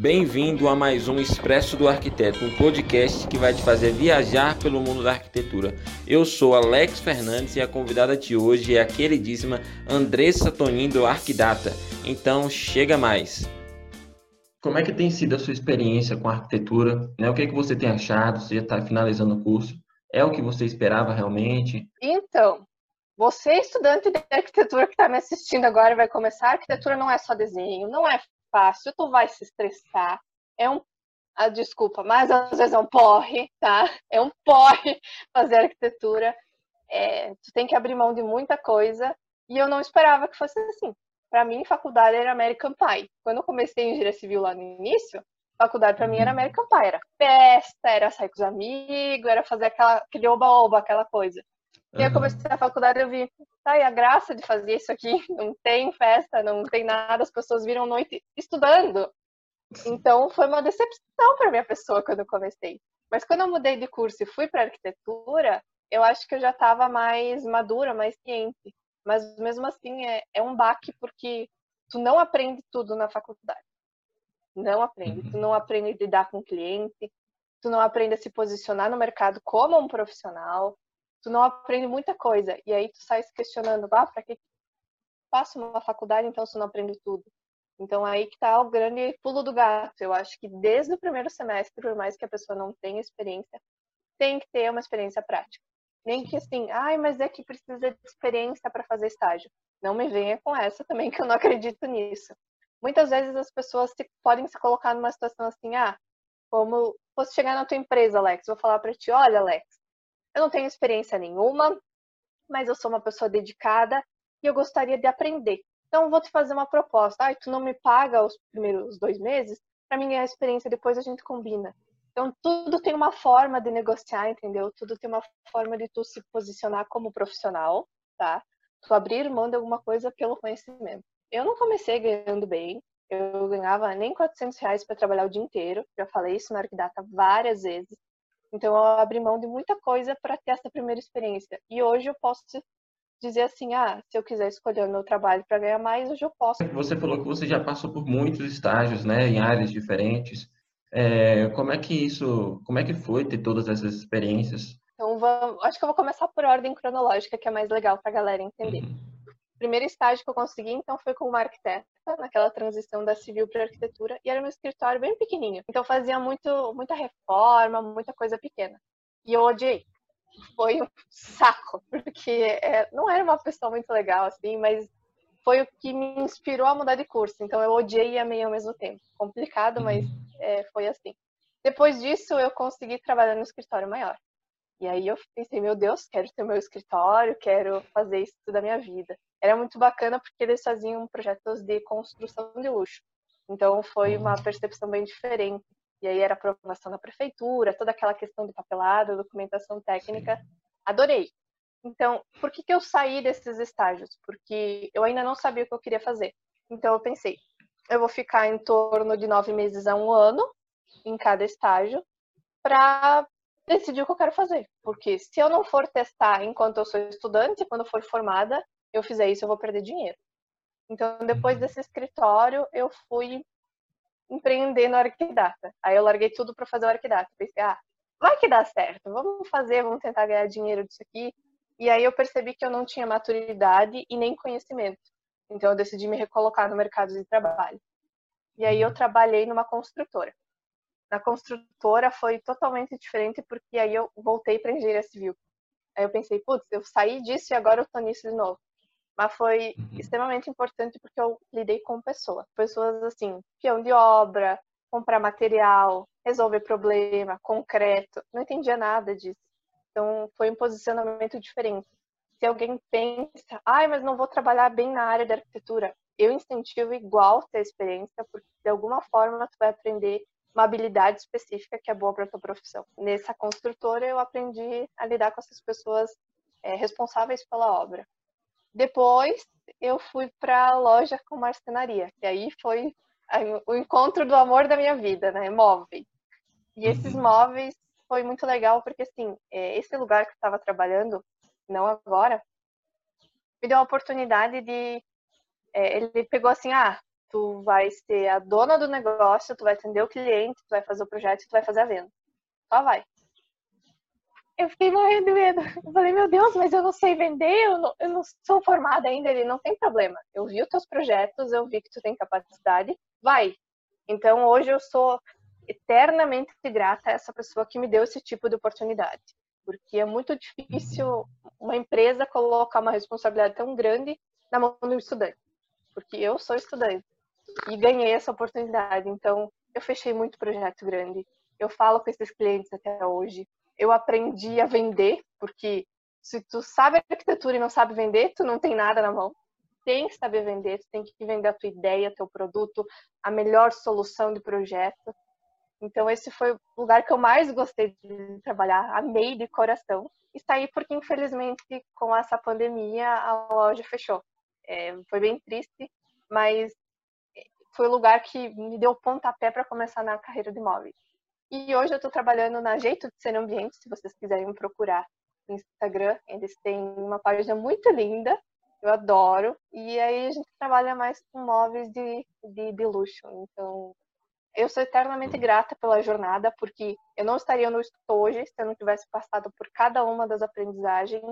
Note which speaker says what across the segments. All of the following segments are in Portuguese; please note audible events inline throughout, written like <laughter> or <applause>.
Speaker 1: Bem-vindo a mais um Expresso do Arquiteto, um podcast que vai te fazer viajar pelo mundo da arquitetura. Eu sou Alex Fernandes e a convidada de hoje é a queridíssima Andressa Tonin do Arquidata. Então, chega mais. Como é que tem sido a sua experiência com a arquitetura? Né? O que, é que você tem achado? Você já está finalizando o curso? É o que você esperava realmente?
Speaker 2: Então, você, estudante de arquitetura que está me assistindo agora, vai começar. A arquitetura não é só desenho, não é fácil, tu vai se estressar. É um. Ah, desculpa, mas às vezes é um porre, tá? <laughs> É um porre <laughs> fazer arquitetura. É, tu tem que abrir mão de muita coisa. E eu não esperava que fosse assim. Para mim, faculdade era American Pie. Quando eu comecei em engenharia civil lá no início, faculdade para mim era uhum. American Pie. Era festa, era sair com os amigos, era fazer aquela, aquele oba-oba, aquela coisa. E eu comecei a faculdade eu vi, tá, e a graça de fazer isso aqui, <laughs> não tem festa, não tem nada, as pessoas viram noite estudando. Então foi uma decepção para minha pessoa quando eu comecei. Mas quando eu mudei de curso e fui para arquitetura, eu acho que eu já estava mais madura, mais ciente. Mas mesmo assim é, é um baque porque tu não aprende tudo na faculdade. Não aprende. Tu uhum. não aprende a lidar com o cliente, tu não aprende a se posicionar no mercado como um profissional, tu não aprende muita coisa. E aí tu sai se questionando, ah, para que faço uma faculdade então se não aprendo tudo? Então aí que tá o grande pulo do gato. Eu acho que desde o primeiro semestre, por mais que a pessoa não tenha experiência, tem que ter uma experiência prática. Nem que assim, ai, mas é que precisa de experiência para fazer estágio. Não me venha com essa também, <laughs> que eu não acredito nisso. Muitas vezes as pessoas se, podem se colocar numa situação assim, ah, como fosse chegar na tua empresa, Alex, vou falar para ti, olha, Alex, eu não tenho experiência nenhuma, mas eu sou uma pessoa dedicada e eu gostaria de aprender. Então, eu vou te fazer uma proposta. Ah, tu não me paga os primeiros dois meses? Para mim, é a experiência, depois a gente combina. Então, tudo tem uma forma de negociar, entendeu? Tudo tem uma forma de tu se posicionar como profissional, tá? Tu abrir mão de alguma coisa pelo conhecimento. Eu não comecei ganhando bem, eu ganhava nem 400 reais para trabalhar o dia inteiro, já falei isso na Arquidata várias vezes. Então eu abri mão de muita coisa para ter essa primeira experiência. E hoje eu posso dizer assim, ah, se eu quiser escolher o meu trabalho para ganhar mais, hoje eu posso.
Speaker 1: Você falou que você já passou por muitos estágios, né, em áreas diferentes. É, como é que isso, como é que foi ter todas essas experiências?
Speaker 2: Então, vamos, acho que eu vou começar por ordem cronológica, que é mais legal para a galera entender. Uhum primeiro estágio que eu consegui, então, foi com uma arquiteta, naquela transição da civil para arquitetura, e era um escritório bem pequenininho. Então, fazia muito, muita reforma, muita coisa pequena. E eu odiei. Foi um <laughs> saco, porque é, não era uma pessoa muito legal, assim, mas foi o que me inspirou a mudar de curso. Então, eu odiei e amei ao mesmo tempo. Complicado, mas é, foi assim. Depois disso, eu consegui trabalhar no escritório maior. E aí eu pensei, meu Deus, quero ter meu escritório, quero fazer isso da minha vida era muito bacana porque eles faziam projetos de construção de luxo. Então foi uma uhum. percepção bem diferente. E aí era aprovação da prefeitura, toda aquela questão de papelada, documentação técnica. Adorei. Então, por que, que eu saí desses estágios? Porque eu ainda não sabia o que eu queria fazer. Então eu pensei, eu vou ficar em torno de nove meses a um ano em cada estágio para decidir o que eu quero fazer. Porque se eu não for testar enquanto eu sou estudante, quando eu for formada, eu fizer isso, eu vou perder dinheiro. Então, depois uhum. desse escritório, eu fui empreender no Arquidata. Aí eu larguei tudo para fazer o Arquidata. Pensei, ah, vai que dá certo, vamos fazer, vamos tentar ganhar dinheiro disso aqui. E aí eu percebi que eu não tinha maturidade e nem conhecimento. Então eu decidi me recolocar no mercado de trabalho. E aí eu uhum. trabalhei numa construtora. Na construtora foi totalmente diferente porque aí eu voltei para engenharia civil. Aí eu pensei, putz, eu saí disso e agora eu tô nisso de novo mas foi uhum. extremamente importante porque eu lidei com pessoas. Pessoas assim, peão de obra, comprar material, resolver problema, concreto. Não entendia nada disso. Então, foi um posicionamento diferente. Se alguém pensa, ai, mas não vou trabalhar bem na área da arquitetura, eu incentivo igual ter experiência, porque de alguma forma tu vai aprender uma habilidade específica que é boa para tua profissão. Nessa construtora eu aprendi a lidar com essas pessoas é, responsáveis pela obra. Depois eu fui para a loja com marcenaria, e aí foi o encontro do amor da minha vida, né? Móveis. E esses uhum. móveis foi muito legal porque assim, é, esse lugar que eu estava trabalhando, não agora, me deu a oportunidade de é, ele pegou assim, ah, tu vai ser a dona do negócio, tu vai atender o cliente, tu vai fazer o projeto, tu vai fazer a venda. Só vai. Eu fiquei morrendo de medo. Eu falei, meu Deus, mas eu não sei vender, eu não, eu não sou formada ainda. Ele não tem problema. Eu vi os teus projetos, eu vi que tu tem capacidade, vai. Então hoje eu sou eternamente grata a essa pessoa que me deu esse tipo de oportunidade. Porque é muito difícil uma empresa colocar uma responsabilidade tão grande na mão do estudante. Porque eu sou estudante e ganhei essa oportunidade. Então, eu fechei muito projeto grande. Eu falo com esses clientes até hoje. Eu aprendi a vender, porque se tu sabe arquitetura e não sabe vender, tu não tem nada na mão. Tem que saber vender, tu tem que vender a tua ideia, teu produto, a melhor solução de projeto. Então esse foi o lugar que eu mais gostei de trabalhar, amei de coração. E saí porque infelizmente com essa pandemia a loja fechou. É, foi bem triste, mas foi o lugar que me deu pontapé para começar na carreira de imóveis. E hoje eu estou trabalhando na Jeito de Ser Ambiente, se vocês quiserem me procurar no Instagram. Eles têm uma página muito linda, eu adoro. E aí a gente trabalha mais com móveis de, de, de luxo. Então, eu sou eternamente grata pela jornada, porque eu não estaria onde estou hoje se eu não tivesse passado por cada uma das aprendizagens,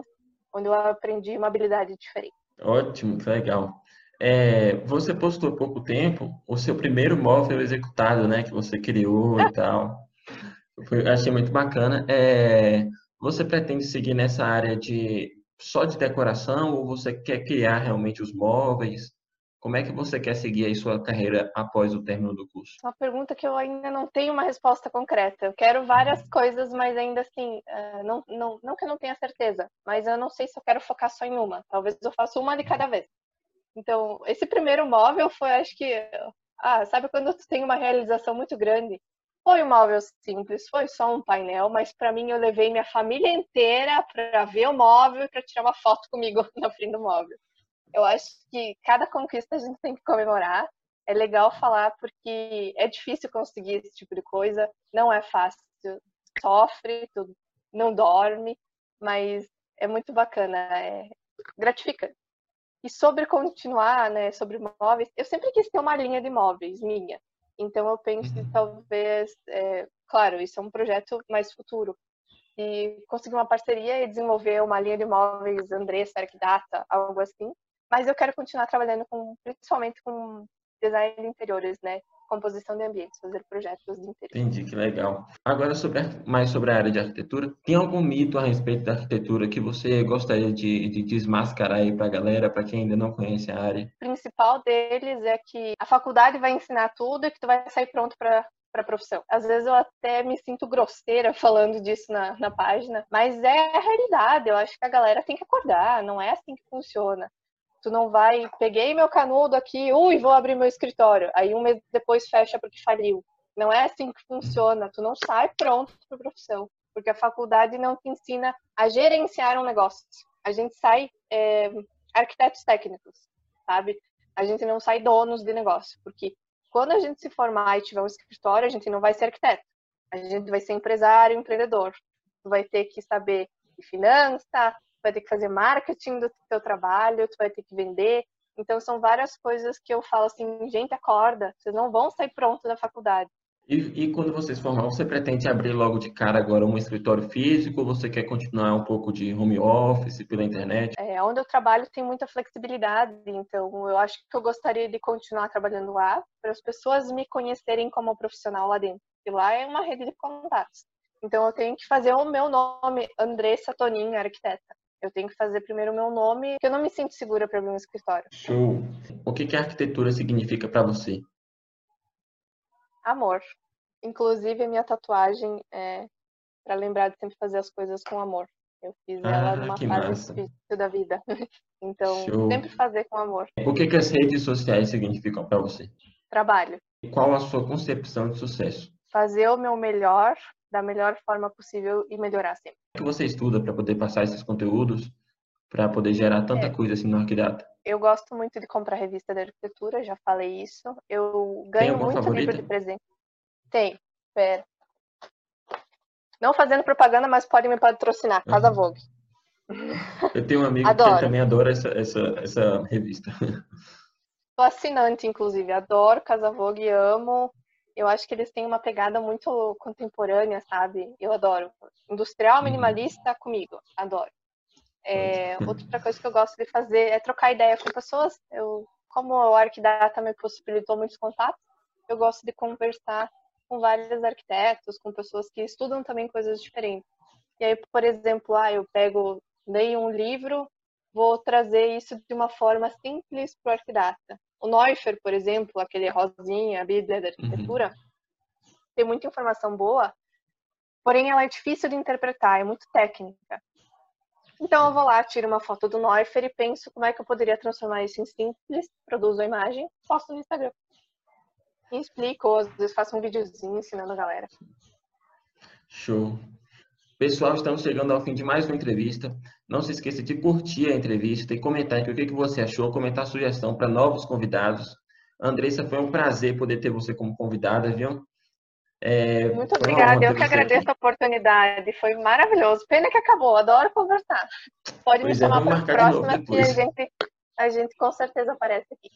Speaker 2: onde eu aprendi uma habilidade diferente.
Speaker 1: Ótimo, que legal. É, você postou há pouco tempo o seu primeiro móvel executado, né? Que você criou e tal. Foi, achei muito bacana. É, você pretende seguir nessa área de só de decoração ou você quer criar realmente os móveis? Como é que você quer seguir aí sua carreira após o término do curso?
Speaker 2: Uma pergunta que eu ainda não tenho uma resposta concreta. Eu quero várias uhum. coisas, mas ainda assim, é, não, não, não que eu não tenha certeza, mas eu não sei se eu quero focar só em uma. Talvez eu faça uma de cada vez. Então, esse primeiro móvel foi, acho que, ah, sabe quando tu <laughs> tem uma realização muito grande? Foi um móvel simples, foi só um painel, mas para mim eu levei minha família inteira para ver o móvel e para tirar uma foto comigo <laughs> na frente do móvel. Eu acho que cada conquista a gente tem que comemorar. É legal falar porque é difícil conseguir esse tipo de coisa, não é fácil, sofre, tu não dorme, mas é muito bacana, é gratificante. E sobre continuar, né, sobre móveis, eu sempre quis ter uma linha de móveis minha. Então eu penso que uhum. talvez, é, claro, isso é um projeto mais futuro. E conseguir uma parceria e desenvolver uma linha de móveis Andressa, Arquidata, algo assim. Mas eu quero continuar trabalhando com, principalmente com design de interiores, né? composição de ambientes, fazer projetos de interior.
Speaker 1: Entendi, que legal. Agora, sobre, mais sobre a área de arquitetura, tem algum mito a respeito da arquitetura que você gostaria de, de desmascarar aí para a galera, para quem ainda não conhece a área?
Speaker 2: O principal deles é que a faculdade vai ensinar tudo e que tu vai sair pronto para para a profissão. Às vezes eu até me sinto grosseira falando disso na, na página, mas é a realidade. Eu acho que a galera tem que acordar, não é assim que funciona. Tu não vai, peguei meu canudo aqui, ui, vou abrir meu escritório. Aí um mês depois fecha porque faliu. Não é assim que funciona. Tu não sai pronto para profissão, porque a faculdade não te ensina a gerenciar um negócio. A gente sai é, arquitetos técnicos, sabe? A gente não sai donos de negócio, porque quando a gente se formar e tiver um escritório, a gente não vai ser arquiteto. A gente vai ser empresário, empreendedor. Tu vai ter que saber de finança, vai ter que fazer marketing do teu trabalho, tu vai ter que vender. Então são várias coisas que eu falo assim, gente, acorda, vocês não vão sair pronto da faculdade.
Speaker 1: E, e quando vocês formar, você pretende abrir logo de cara agora um escritório físico ou você quer continuar um pouco de home office pela internet?
Speaker 2: É, onde eu trabalho tem muita flexibilidade, então eu acho que eu gostaria de continuar trabalhando lá para as pessoas me conhecerem como profissional lá dentro. E lá é uma rede de contatos. Então eu tenho que fazer o meu nome, Andressa Tonin, arquiteta. Eu tenho que fazer primeiro o meu nome, porque eu não me sinto segura para abrir um escritório.
Speaker 1: Show. O que, que a arquitetura significa para você?
Speaker 2: Amor. Inclusive, a minha tatuagem é para lembrar de sempre fazer as coisas com amor. Eu fiz ah, ela numa fase massa. difícil da vida. <laughs> Então, Show. sempre fazer com amor.
Speaker 1: O que, que as redes sociais significam para você?
Speaker 2: Trabalho.
Speaker 1: Qual a sua concepção de sucesso?
Speaker 2: Fazer o meu melhor da melhor forma possível e melhorar sempre.
Speaker 1: O que você estuda para poder passar esses conteúdos, para poder gerar tanta é. coisa assim no Arquidata?
Speaker 2: Eu gosto muito de comprar revista de arquitetura, já falei isso. Eu ganho muito favorita? livro de presente. Tem, pera. Não fazendo propaganda, mas pode me patrocinar, Casa uhum. Vogue.
Speaker 1: Eu tenho um amigo que também adora essa, essa, essa revista.
Speaker 2: Tô assinante, inclusive. Adoro Casa Vogue, amo. Eu acho que eles têm uma pegada muito contemporânea, sabe? Eu adoro. Industrial, uhum. minimalista, comigo. Adoro. É, outra coisa que eu gosto de fazer é trocar ideia com pessoas. Eu, como o Arquidata me possibilitou muitos contatos, eu gosto de conversar com vários arquitetos, com pessoas que estudam também coisas diferentes. E aí, por exemplo, ah, eu pego, leio um livro, vou trazer isso de uma forma simples para o arquidata. O Neuffer, por exemplo, aquele rosinha, a Bíblia da arquitetura, uhum. tem muita informação boa, porém ela é difícil de interpretar, é muito técnica. Então eu vou lá, tiro uma foto do Neuffer e penso como é que eu poderia transformar isso em simples, produzo a imagem, posto no Instagram. E explico, às vezes faço um videozinho ensinando a galera.
Speaker 1: Show. Pessoal, estamos chegando ao fim de mais uma entrevista. Não se esqueça de curtir a entrevista e comentar aqui o que, você achou, comentar sugestão para novos convidados. Andressa, foi um prazer poder ter você como convidada, viu?
Speaker 2: É, Muito obrigada, eu que agradeço aqui. a oportunidade, foi maravilhoso. Pena que acabou, adoro conversar. Pode pois me é, chamar para a próxima que a gente, a gente com certeza aparece aqui.